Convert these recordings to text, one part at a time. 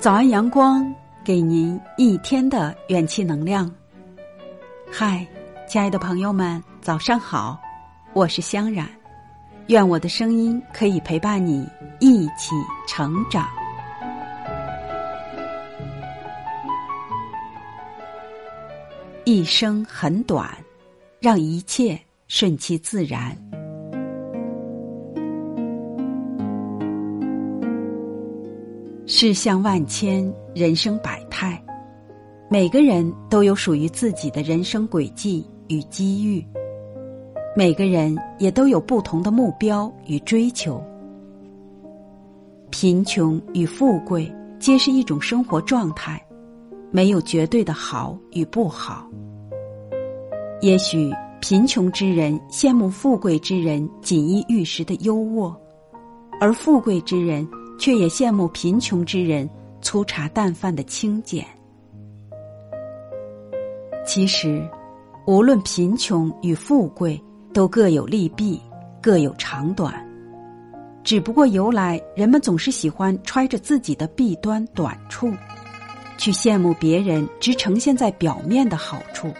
早安，阳光，给您一天的元气能量。嗨，亲爱的朋友们，早上好，我是香冉，愿我的声音可以陪伴你一起成长。一生很短，让一切顺其自然。世相万千，人生百态，每个人都有属于自己的人生轨迹与机遇，每个人也都有不同的目标与追求。贫穷与富贵皆是一种生活状态，没有绝对的好与不好。也许贫穷之人羡慕富贵之人锦衣玉食的优渥，而富贵之人。却也羡慕贫穷之人粗茶淡饭的清简。其实，无论贫穷与富贵，都各有利弊，各有长短。只不过由来，人们总是喜欢揣着自己的弊端短处，去羡慕别人只呈现在表面的好处，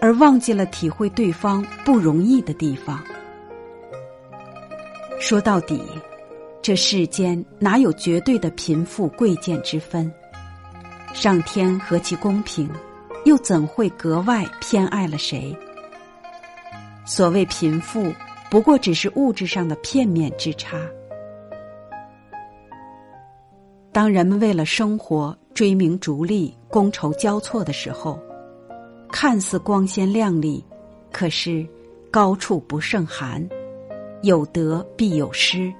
而忘记了体会对方不容易的地方。说到底。这世间哪有绝对的贫富贵贱之分？上天何其公平，又怎会格外偏爱了谁？所谓贫富，不过只是物质上的片面之差。当人们为了生活追名逐利、觥筹交错的时候，看似光鲜亮丽，可是高处不胜寒，有得必有失。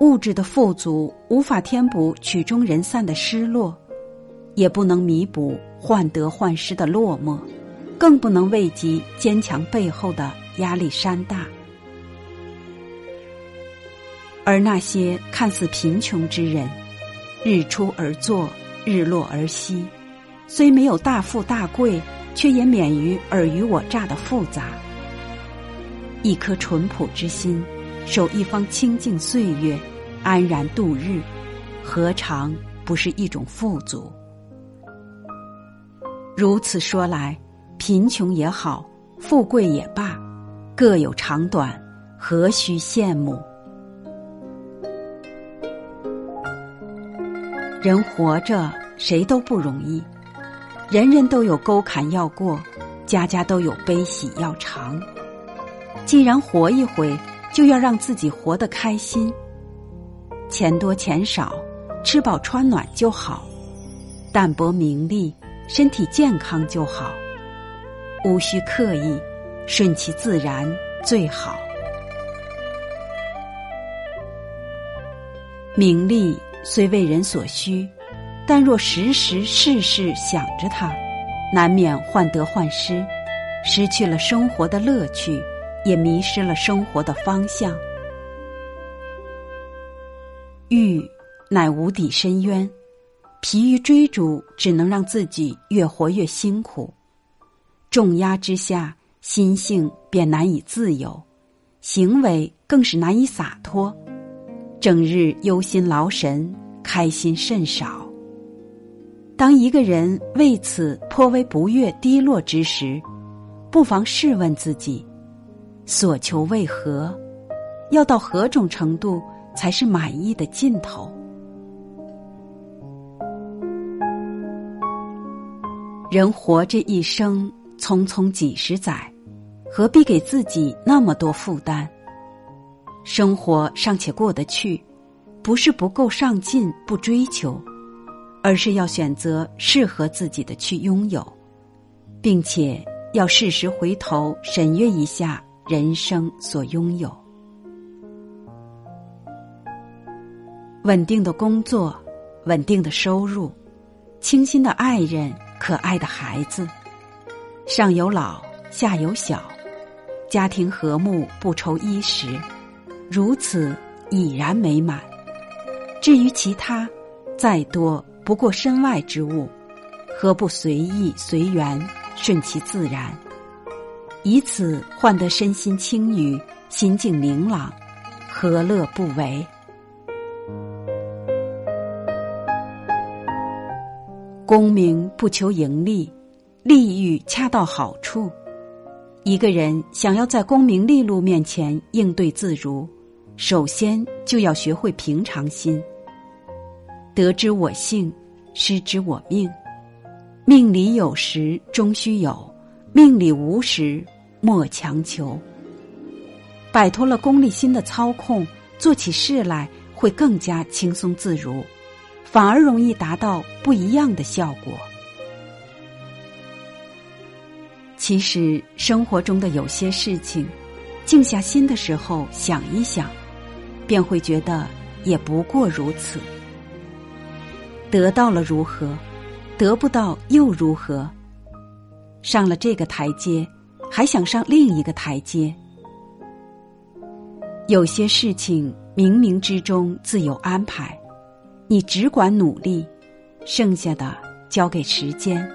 物质的富足无法填补曲终人散的失落，也不能弥补患得患失的落寞，更不能慰藉坚强背后的压力山大。而那些看似贫穷之人，日出而作，日落而息，虽没有大富大贵，却也免于尔虞我诈的复杂。一颗淳朴之心。守一方清净岁月，安然度日，何尝不是一种富足？如此说来，贫穷也好，富贵也罢，各有长短，何须羡慕？人活着，谁都不容易，人人都有沟坎要过，家家都有悲喜要尝。既然活一回。就要让自己活得开心，钱多钱少，吃饱穿暖就好；淡泊名利，身体健康就好。无需刻意，顺其自然最好。名利虽为人所需，但若时时事事想着它，难免患得患失，失去了生活的乐趣。也迷失了生活的方向。欲乃无底深渊，疲于追逐，只能让自己越活越辛苦。重压之下，心性便难以自由，行为更是难以洒脱，整日忧心劳神，开心甚少。当一个人为此颇为不悦、低落之时，不妨试问自己。所求为何？要到何种程度才是满意的尽头？人活这一生，匆匆几十载，何必给自己那么多负担？生活尚且过得去，不是不够上进、不追求，而是要选择适合自己的去拥有，并且要适时回头审阅一下。人生所拥有，稳定的工作，稳定的收入，倾心的爱人，可爱的孩子，上有老，下有小，家庭和睦，不愁衣食，如此已然美满。至于其他，再多不过身外之物，何不随意随缘，顺其自然？以此换得身心清愉、心境明朗，何乐不为？功名不求盈利，利欲恰到好处。一个人想要在功名利禄面前应对自如，首先就要学会平常心。得之我幸，失之我命。命里有时终须有，命里无时莫强求。摆脱了功利心的操控，做起事来会更加轻松自如，反而容易达到不一样的效果。其实生活中的有些事情，静下心的时候想一想，便会觉得也不过如此。得到了如何？得不到又如何？上了这个台阶，还想上另一个台阶。有些事情冥冥之中自有安排，你只管努力，剩下的交给时间。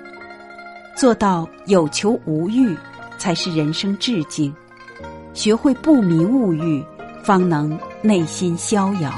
做到有求无欲，才是人生至境。学会不迷物欲，方能内心逍遥。